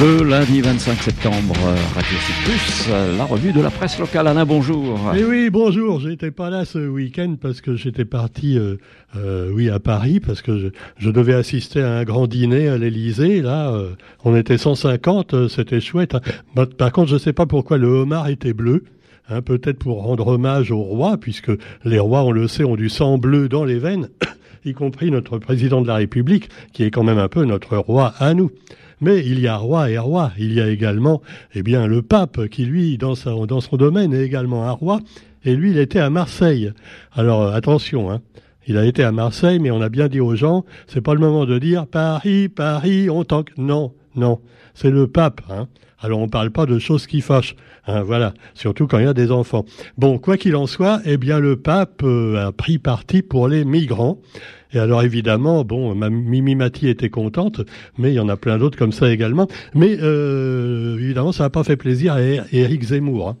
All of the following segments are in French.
Le lundi 25 septembre, Radio Plus, la revue de la presse locale. Alain, bonjour. Eh oui, bonjour. J'étais pas là ce week-end parce que j'étais parti, euh, euh, oui, à Paris parce que je, devais assister à un grand dîner à l'Élysée. Là, euh, on était 150, c'était chouette. Hein. Par contre, je sais pas pourquoi le homard était bleu. Hein, peut-être pour rendre hommage au roi, puisque les rois, on le sait, ont du sang bleu dans les veines, y compris notre président de la République, qui est quand même un peu notre roi à nous. Mais il y a roi et roi. Il y a également, eh bien, le pape qui, lui, dans, son domaine, est également un roi. Et lui, il était à Marseille. Alors, euh, attention, hein. Il a été à Marseille, mais on a bien dit aux gens, c'est pas le moment de dire Paris, Paris, on tanque. Non, non. C'est le pape, hein. Alors on parle pas de choses qui fâchent, hein, voilà, surtout quand il y a des enfants. Bon, quoi qu'il en soit, eh bien le pape euh, a pris parti pour les migrants. Et alors évidemment, bon, ma Mimi Mati était contente, mais il y en a plein d'autres comme ça également. Mais euh, évidemment, ça n'a pas fait plaisir à Éric Zemmour. Hein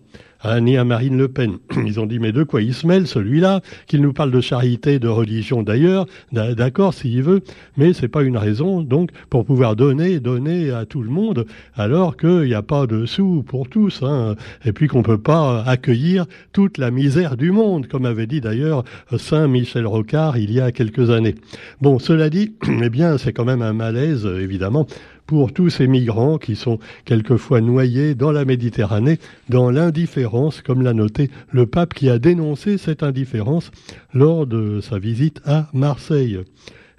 ni à Marine Le Pen. Ils ont dit mais de quoi il se mêle celui-là? Qu'il nous parle de charité, de religion d'ailleurs, d'accord s'il veut, mais c'est pas une raison donc pour pouvoir donner, donner à tout le monde alors qu'il n'y a pas de sous pour tous, hein, et puis qu'on peut pas accueillir toute la misère du monde, comme avait dit d'ailleurs Saint Michel Rocard il y a quelques années. Bon, cela dit, eh bien c'est quand même un malaise évidemment pour tous ces migrants qui sont quelquefois noyés dans la Méditerranée, dans l'indifférence, comme l'a noté le pape qui a dénoncé cette indifférence lors de sa visite à Marseille.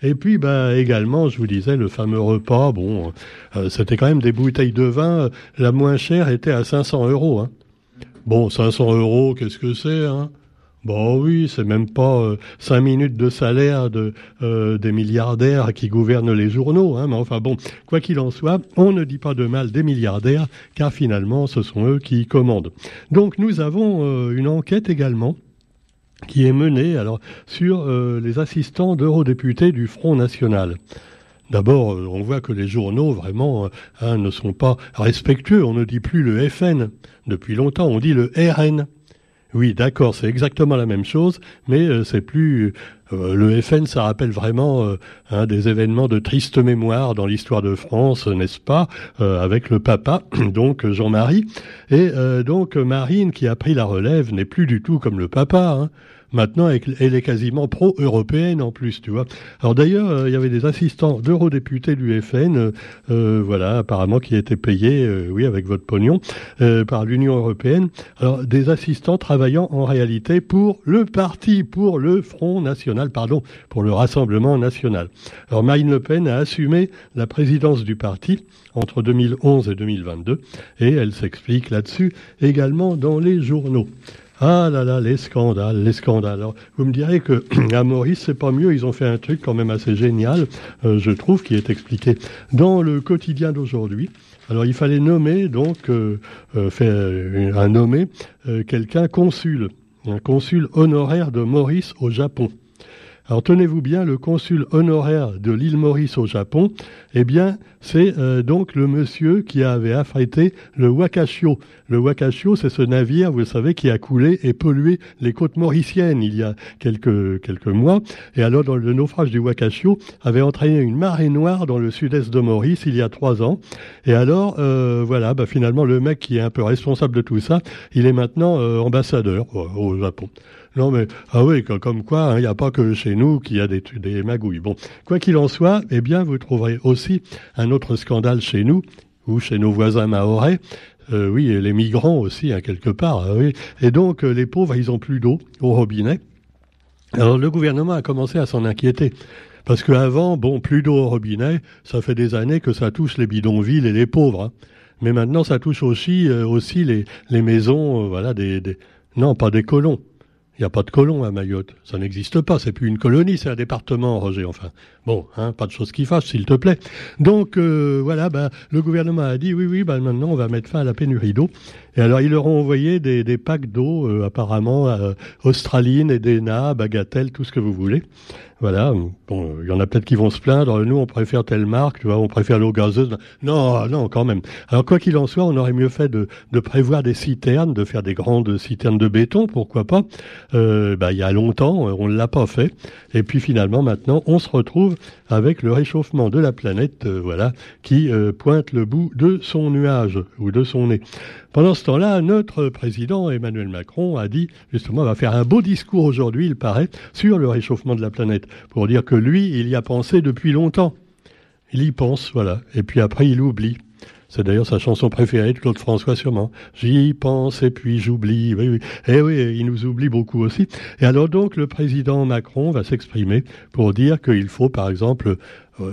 Et puis, bah, également, je vous disais, le fameux repas, bon, euh, c'était quand même des bouteilles de vin. La moins chère était à 500 euros. Hein. Bon, 500 euros, qu'est-ce que c'est hein? Bon oui, c'est même pas euh, cinq minutes de salaire de euh, des milliardaires qui gouvernent les journaux, hein, mais enfin bon, quoi qu'il en soit, on ne dit pas de mal des milliardaires, car finalement ce sont eux qui commandent. Donc nous avons euh, une enquête également qui est menée alors sur les assistants d'eurodéputés du Front National. D'abord, on voit que les journaux vraiment hein, ne sont pas respectueux. On ne dit plus le FN depuis longtemps, on dit le RN. Oui, d'accord, c'est exactement la même chose, mais euh, c'est plus euh, le FN, ça rappelle vraiment euh, des événements de triste mémoire dans l'histoire de France, n'est-ce pas, avec le papa, donc Jean-Marie, et donc Marine qui a pris la relève n'est plus du tout comme le papa. Hein. Maintenant, elle est quasiment pro-européenne en plus, tu vois. Alors d'ailleurs, euh, il y avait des assistants d'eurodéputés du FN, euh, euh, voilà, apparemment qui étaient payés, oui, avec votre pognon, par l'Union européenne. Alors des assistants travaillant en réalité pour le parti, pour le Front National, pardon, pour le Rassemblement National. Alors Marine Le Pen a assumé la présidence du parti entre 2011 et 2022, et elle s'explique là-dessus également dans les journaux. Ah là là, les scandales, les scandales. Alors, vous me direz que à Maurice, c'est pas mieux. Ils ont fait un truc quand même assez génial, euh, je trouve, qui est expliqué dans le quotidien d'aujourd'hui. Alors, il fallait nommer donc euh, euh faire un nommer quelqu'un consul, un consul honoraire de Maurice au Japon. Alors tenez-vous bien, le consul honoraire de l'île Maurice au Japon, eh bien, c'est euh, donc le monsieur qui avait affrété le Wakashio. Le Wakashio, c'est ce navire, vous le savez, qui a coulé et pollué les côtes mauriciennes il y a quelques, quelques mois. Et alors, le naufrage du Wakashio, avait entraîné une marée noire dans le sud-est de Maurice il y a trois ans. Et alors, euh, voilà, bah, finalement, le mec qui est un peu responsable de tout ça, il est maintenant euh, ambassadeur au Japon. Non, mais, ah oui, comme quoi, hein, il n'y a pas que chez nous qu'il y a des, des magouilles. Bon, quoi qu'il en soit, eh bien, vous trouverez aussi un autre scandale chez nous, ou chez nos voisins maorais, euh, oui, et les migrants aussi, hein, quelque part. Ah. Et donc, euh, les pauvres, ils ont plus d'eau au robinet. Alors, le gouvernement a commencé à s'en inquiéter. Parce qu'avant, bon, plus d'eau au robinet, ça fait des années que ça touche les bidonvilles et les pauvres. Hein. Mais maintenant, ça touche aussi, euh, aussi les, les maisons, voilà, des, non, pas des colons, il n'y a pas de colons à Mayotte. Ça n'existe pas. C'est plus une colonie, c'est un département, Roger. Enfin, bon, hein, pas de choses qui fassent, s'il te plaît. Donc, euh, voilà, bah, le gouvernement a dit, oui, oui, bah, maintenant, on va mettre fin à la pénurie d'eau. Et alors, ils leur ont envoyé des, des packs d'eau, euh, apparemment, euh, Australine, Edena, Bagatelle, tout ce que vous voulez. Voilà. Bon, il y en a peut-être qui vont se plaindre. Nous, on préfère telle marque, tu vois, on préfère l'eau gazeuse. Non, non, quand même. Alors, quoi qu'il en soit, on aurait mieux fait de, de prévoir des citernes, de faire des grandes citernes de béton, pourquoi pas, euh, bah, il y a longtemps, on ne l'a pas fait. Et puis finalement, maintenant, on se retrouve avec le réchauffement de la planète, euh, voilà, qui euh, pointe le bout de son nuage ou de son nez. Pendant ce temps-là, notre président Emmanuel Macron a dit, justement, va faire un beau discours aujourd'hui, il paraît, sur le réchauffement de la planète, pour dire que lui, il y a pensé depuis longtemps. Il y pense, voilà. Et puis après, il oublie. C'est d'ailleurs sa chanson préférée de Claude François sûrement. J'y pense et puis j'oublie. Oui, oui. Eh oui, il nous oublie beaucoup aussi. Et alors donc le président Macron va s'exprimer pour dire qu'il faut par exemple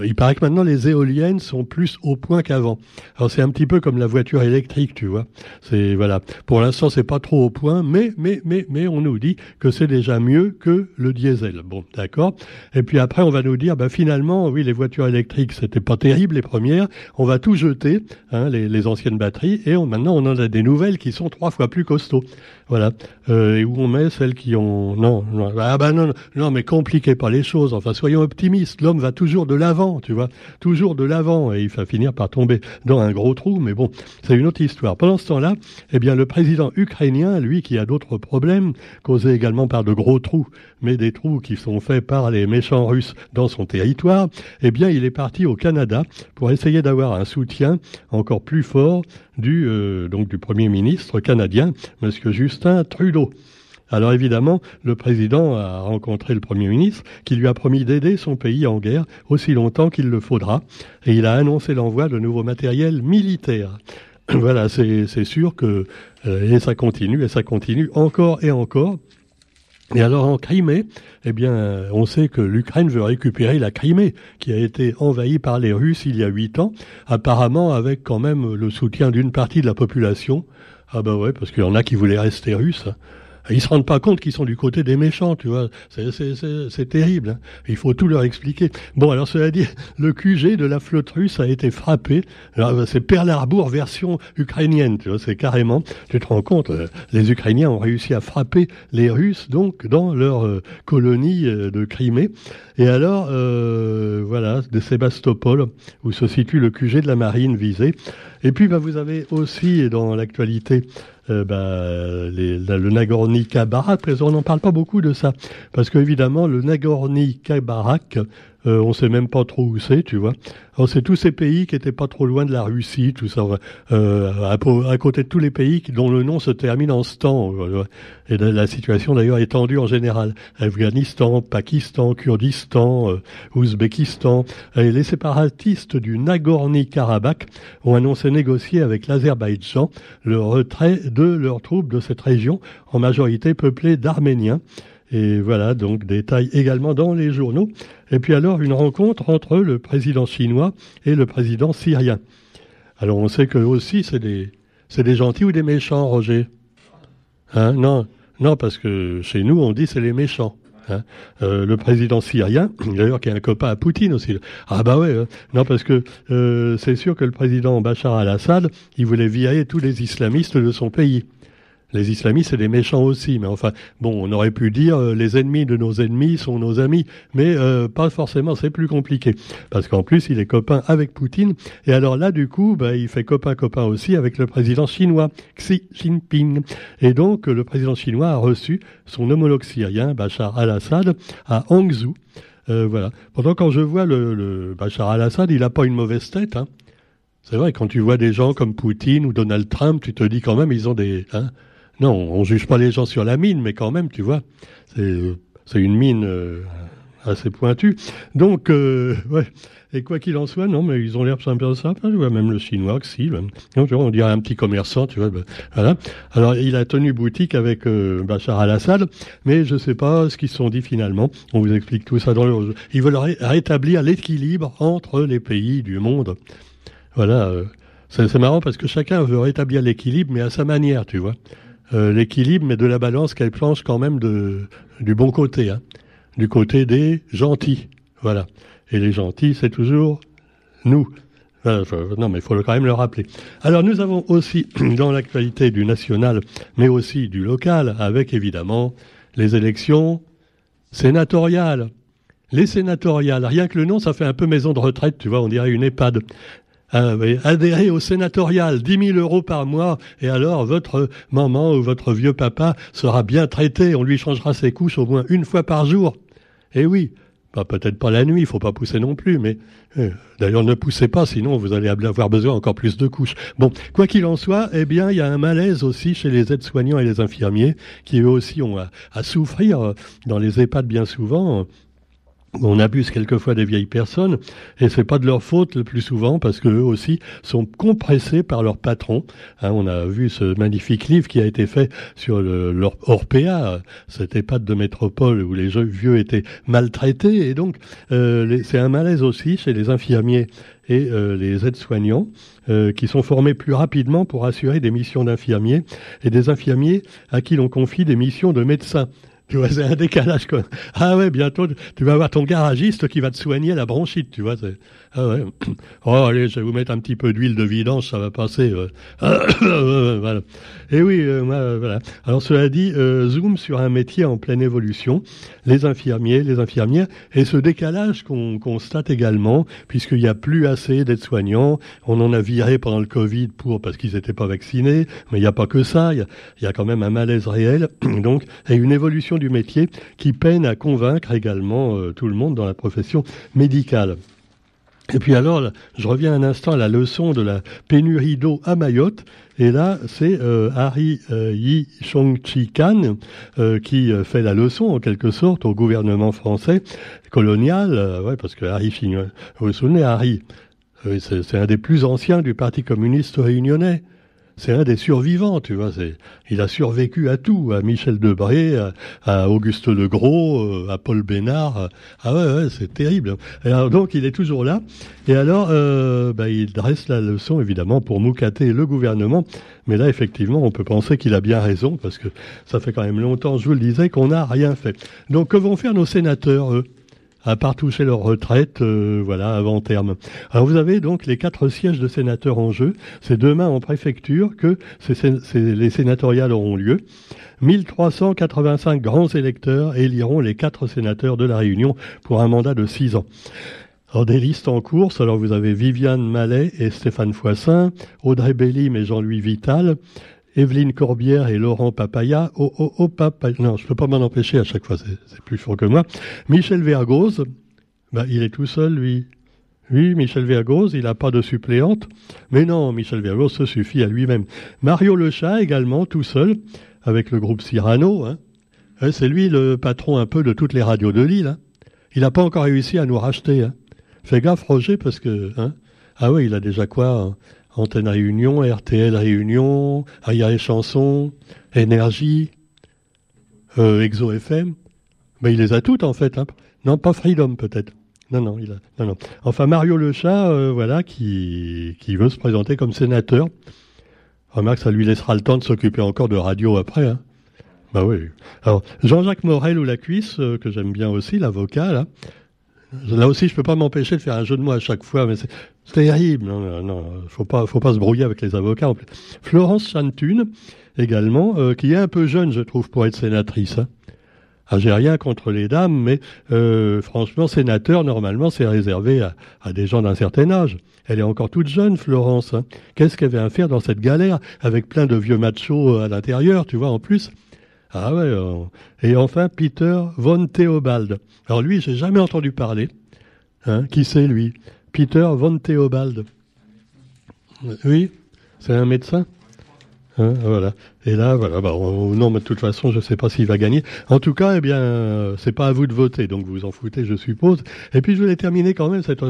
il paraît que maintenant les éoliennes sont plus au point qu'avant. Alors c'est un petit peu comme la voiture électrique, tu vois. C'est voilà. Pour l'instant c'est pas trop au point, mais mais mais mais on nous dit que c'est déjà mieux que le diesel. Bon, d'accord. Et puis après on va nous dire, bah finalement oui les voitures électriques c'était pas terrible les premières. On va tout jeter, hein, les, les, anciennes batteries, et on, maintenant on en a des nouvelles qui sont trois fois plus costauds. Voilà. Euh, et où on met celles qui ont non, non ah bah non non mais compliquez pas les choses. Enfin soyons optimistes. L'homme va toujours de l'avant tu vois, toujours de l'avant, et il va finir par tomber dans un gros trou, mais bon, c'est une autre histoire. Pendant ce temps-là, eh bien, le président ukrainien, lui, qui a d'autres problèmes, causés également par de gros trous, mais des trous qui sont faits par les méchants russes dans son territoire, eh bien, il est parti au Canada pour essayer d'avoir un soutien encore plus fort du, euh, donc, du premier ministre canadien, monsieur Justin Trudeau. Alors évidemment, le président a rencontré le Premier ministre qui lui a promis d'aider son pays en guerre aussi longtemps qu'il le faudra, et il a annoncé l'envoi de nouveaux matériels militaires. voilà, c'est sûr que euh, et ça continue et ça continue encore et encore. Et alors en Crimée, eh bien, on sait que l'Ukraine veut récupérer la Crimée, qui a été envahie par les Russes il y a huit ans, apparemment avec quand même le soutien d'une partie de la population. Ah ben ouais, parce qu'il y en a qui voulaient rester russes. Ils se rendent pas compte qu'ils sont du côté des méchants, tu vois. C'est terrible. Hein. Il faut tout leur expliquer. Bon, alors cela dit, le QG de la flotte russe a été frappé. C'est Pearl Harbor version ukrainienne, tu vois. C'est carrément. Tu te rends compte, euh, les Ukrainiens ont réussi à frapper les Russes donc dans leur euh, colonie euh, de Crimée. Et alors, euh, voilà, de Sébastopol, où se situe le QG de la marine visée. Et puis, bah, vous avez aussi dans l'actualité euh, bah, le Nagorno-Karabakh. On n'en parle pas beaucoup de ça, parce qu'évidemment, le Nagorno-Karabakh, euh, on sait même pas trop où c'est, tu vois. Alors c'est tous ces pays qui étaient pas trop loin de la Russie, tout ça, euh, à, côté de tous les pays dont le nom se termine en stan. Et la situation d'ailleurs est tendue en général. Afghanistan, Pakistan, Kurdistan, euh, Ouzbékistan. Et les séparatistes du Nagorno-Karabakh ont annoncé négocier avec l'Azerbaïdjan le retrait de leurs troupes de cette région, en majorité peuplée d'Arméniens. Et voilà, donc détail également dans les journaux. Et puis alors, une rencontre entre le président chinois et le président syrien. Alors on sait que aussi, c'est des, des gentils ou des méchants, Roger? Hein? Non, non, parce que chez nous, on dit c'est les méchants. Hein euh, le président syrien, d'ailleurs qui est un copain à Poutine aussi. Ah bah ouais, hein. non parce que euh, c'est sûr que le président Bachar al-Assad, il voulait virer tous les islamistes de son pays. Les islamistes, c'est des méchants aussi. Mais enfin, bon, on aurait pu dire euh, les ennemis de nos ennemis sont nos amis. Mais euh, pas forcément, c'est plus compliqué. Parce qu'en plus, il est copain avec Poutine. Et alors là, du coup, bah, il fait copain-copain aussi avec le président chinois, Xi Jinping. Et donc, le président chinois a reçu son homologue syrien, Bachar al-Assad, à Hangzhou. Euh, voilà. Pourtant, quand je vois le, le Bachar al-Assad, il n'a pas une mauvaise tête. Hein. C'est vrai, quand tu vois des gens comme Poutine ou Donald Trump, tu te dis quand même, ils ont des... Hein, non, on juge pas les gens sur la mine, mais quand même, tu vois, c'est une mine euh, assez pointue. Donc, euh. Et quoi qu'il en soit, non, mais ils ont l'air sympa, sympa. Tu vois, même le chinois, si. Tu vois, on dirait un petit commerçant, tu vois. Ben, voilà. Alors, il a tenu boutique avec euh, Bachar al-Assad, mais je sais pas ce qu'ils se sont dit finalement. On vous explique tout ça dans le. Ils veulent rétablir l'équilibre entre les pays du monde. Voilà. c'est marrant parce que chacun veut rétablir l'équilibre, mais à sa manière, tu vois. Euh, l'équilibre, mais de la balance qu'elle planche quand même du bon côté, hein, du côté des gentils. Voilà. Et les gentils, c'est toujours nous. non, mais il faut quand même le rappeler. Alors, nous avons aussi, dans l'actualité du national, mais aussi du local, avec évidemment les élections sénatoriales. Les sénatoriales, rien que le nom, ça fait un peu maison de retraite, tu vois, on dirait une EHPAD. Ah adhérez au sénatorial, 10 000 euros par mois, et alors votre maman ou votre vieux papa sera bien traité, on lui changera ses couches au moins une fois par jour. Eh oui, peut-être pas la nuit, il faut pas pousser non plus, mais euh, d'ailleurs ne poussez pas, sinon vous allez avoir besoin encore plus de couches. Bon, quoi qu'il en soit, eh bien il y a un malaise aussi chez les aides-soignants et les infirmiers, qui eux aussi ont à souffrir euh, dans les EHPAD bien souvent on abuse quelquefois des vieilles personnes et c'est pas de leur faute le plus souvent parce qu'eux aussi sont compressés par leur patron. Hein, on a vu ce magnifique livre qui a été fait sur le, leur Orpea, cette EHPAD de métropole où les vieux étaient maltraités et donc euh, c'est un malaise aussi chez les infirmiers et euh, les aides-soignants euh, qui sont formés plus rapidement pour assurer des missions d'infirmiers et des infirmiers à qui l'on confie des missions de médecins. Tu vois, c'est un décalage, quoi. Ah ouais, bientôt, tu vas avoir ton garagiste qui va te soigner la bronchite, tu vois. Ah ouais. Oh, allez, je vais vous mettre un petit peu d'huile de vidange, ça va passer. voilà. Et oui, euh, voilà. Alors, cela dit, euh, zoom sur un métier en pleine évolution, les infirmiers, les infirmières, et ce décalage qu'on constate également, puisqu'il n'y a plus assez d'aides-soignants. On en a viré pendant le Covid pour, parce qu'ils n'étaient pas vaccinés, mais il n'y a pas que ça. Il y, y a, quand même un malaise réel, donc, et une évolution du métier qui peine à convaincre également euh, tout le monde dans la profession médicale. Et puis alors, je reviens un instant à la leçon de la pénurie d'eau à Mayotte. Et là, c'est euh, Harry euh, Yi Chong-chi qui fait la leçon, en quelque sorte, au gouvernement français colonial. ouais, parce que Harry, vous vous souvenez, Harry, c'est un des plus anciens du Parti communiste réunionnais c'est un des survivants, tu vois. il a survécu à tout, à Michel Debré, à, Auguste Legros, euh, à Paul Bénard. Ah ouais, ouais c'est terrible. alors donc il est toujours là. Et alors, euh, bah, il dresse la leçon évidemment pour moucater le gouvernement. Mais là, effectivement, on peut penser qu'il a bien raison parce que ça fait quand même longtemps, je vous le disais, qu'on n'a rien fait. Donc, que vont faire nos sénateurs, eux? À part toucher leur retraite, euh, voilà, avant terme. Alors vous avez donc les quatre sièges de sénateurs en jeu. C'est demain en préfecture que les sénatoriales auront lieu. 1385 grands électeurs éliront les quatre sénateurs de la Réunion pour un mandat de six ans. Alors des listes en course, alors vous avez Viviane Mallet et Stéphane Foissin, Audrey Bellim et Jean-Louis Vital, Evelyne Corbière et Laurent Papaya. Oh, oh, oh, papa. Non, je peux pas m'en empêcher à chaque fois, c'est plus fort que moi. Michel Vergoz, bah, il est tout seul, lui. Oui, Michel Vergoz, il n'a pas de suppléante. Mais non, Michel Vergoz se suffit à lui-même. Mario Lechat également, tout seul, avec le groupe Cyrano. Hein. Euh, c'est lui le patron un peu de toutes les radios de Lille. Hein. Il n'a pas encore réussi à nous racheter. Hein. Fais gaffe, Roger, parce que... Hein. Ah oui, il a déjà quoi hein. Antenne Réunion, RTL Réunion, Aya et Chansons, Énergie, euh, Exo FM. Il les a toutes en fait. Hein. Non, pas Freedom peut-être. Non, non, il a. Non, non. Enfin, Mario Le Chat, euh, voilà, qui, qui veut se présenter comme sénateur. Remarque, ça lui laissera le temps de s'occuper encore de radio après. Hein. Bah oui. Alors, Jean-Jacques Morel ou la cuisse, euh, que j'aime bien aussi, l'avocat, là. Là aussi, je peux pas m'empêcher de faire un jeu de mots à chaque fois, mais c'est terrible. Non, non, faut pas, faut pas se brouiller avec les avocats. Florence Chantune, également, euh, qui est un peu jeune, je trouve, pour être sénatrice. Hein. Ah, j'ai rien contre les dames, mais euh, franchement, sénateur, normalement, c'est réservé à, à, des gens d'un certain âge. Elle est encore toute jeune, Florence. Hein. Qu'est-ce qu'elle vient faire dans cette galère, avec plein de vieux machos à l'intérieur, tu vois, en plus? Ah ouais. Euh, et enfin, Peter von Theobald. Alors lui, j'ai jamais entendu parler. Hein, qui c'est lui? Peter von Theobald. Oui, c'est un médecin? Hein, voilà. Et là, voilà. Bah, non, mais de toute façon, je ne sais pas s'il va gagner. En tout cas, eh bien, c'est pas à vous de voter, donc vous en foutez, je suppose. Et puis, je voulais terminer quand même cette,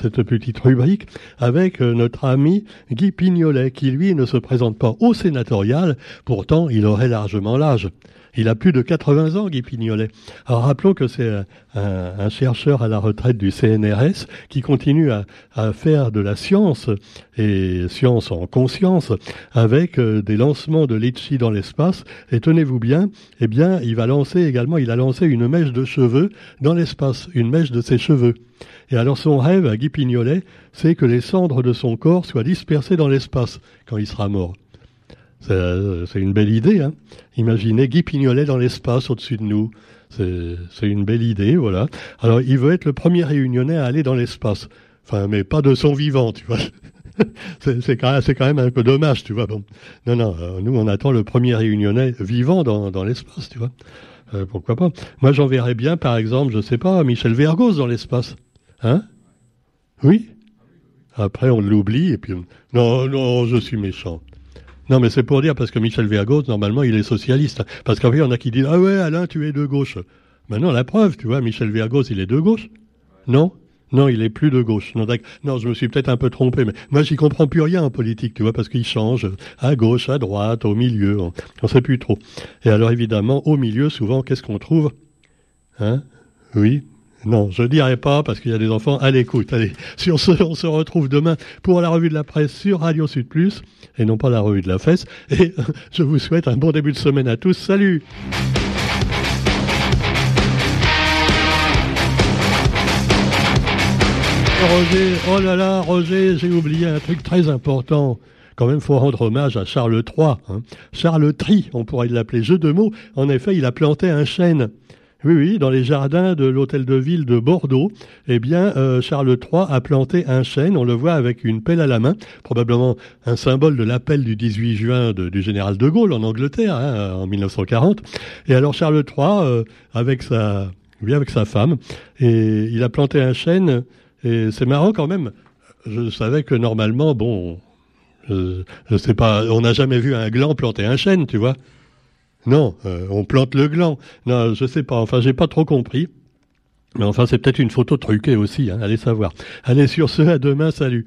cette petite rubrique avec euh, notre ami Guy Pignolet, qui lui ne se présente pas au sénatorial. Pourtant, il aurait largement l'âge. Il a plus de 80 ans, Guy Pignolet. Alors rappelons que c'est un, chercheur à la retraite du CNRS qui continue à, faire de la science et science en conscience avec euh, des lancements de litchi dans l'espace. Et tenez-vous bien, eh bien, il va lancer également, il a lancé une mèche de cheveux dans l'espace, une mèche de ses cheveux. Et alors son rêve à Guy Pignolet, c'est que les cendres de son corps soient dispersées dans l'espace quand il sera mort. C'est une belle idée. Hein. Imaginez Guy Pignolet dans l'espace au-dessus de nous. C'est une belle idée, voilà. Alors, il veut être le premier réunionnais à aller dans l'espace. Enfin, mais pas de son vivant, tu vois. c'est quand, quand, même un peu dommage, tu vois. Bon. Non, non, euh, nous, on attend le premier réunionnais vivant dans, dans l'espace, tu vois. Euh, pourquoi pas Moi, j'enverrais bien, par exemple, je sais pas, Michel Vergos dans l'espace. Hein? Oui? Après, on l'oublie, et puis... Non, non, je suis méchant. Non, mais c'est pour dire, parce que Michel Vergos, normalement, il est socialiste. Parce qu'en fait, il y en a qui disent, ah ouais, Alain, tu es de gauche. Maintenant, la preuve, tu vois, Michel Vergos, il est de gauche. Non non, il est plus de gauche. Non, non je me suis peut-être un peu trompé, mais moi, j'y comprends plus rien en politique, tu vois, parce qu'il change à gauche, à droite, au milieu, on, ne sait plus trop. Et alors, évidemment, au milieu, souvent, qu'est-ce qu'on trouve? Hein? Oui non, je dirai pas parce qu'il y a des enfants à l'écoute. Allez, sur ce, on se retrouve demain pour la revue de la presse sur Radio Sud Plus et non pas la revue de la fesse. Et je vous souhaite un bon début de semaine à tous. Salut Roger, oh là là, Roger, j'ai oublié un truc très important. Quand même, faut rendre hommage à Charles III. Hein. Charles Tri, on pourrait l'appeler. Jeu de mots. En effet, il a planté un chêne. Oui, oui, dans les jardins de l'hôtel de ville de Bordeaux, eh bien, euh, Charles III a planté un chêne. On le voit avec une pelle à la main, probablement un symbole de l'appel du 18 juin du général de Gaulle en Angleterre, hein, en 1940. Et alors Charles III, euh, avec sa, oui, avec sa femme, et il a planté un chêne et c'est marrant quand même. Je savais que normalement, bon, je, je sais pas, on n'a jamais vu un gland planter un chêne, tu vois. Non, euh, on plante le gland. Non, je sais pas. Enfin, j'ai pas trop compris. Mais enfin, c'est peut-être une photo truquée aussi. Hein, allez savoir. Allez sur ce, à demain. Salut.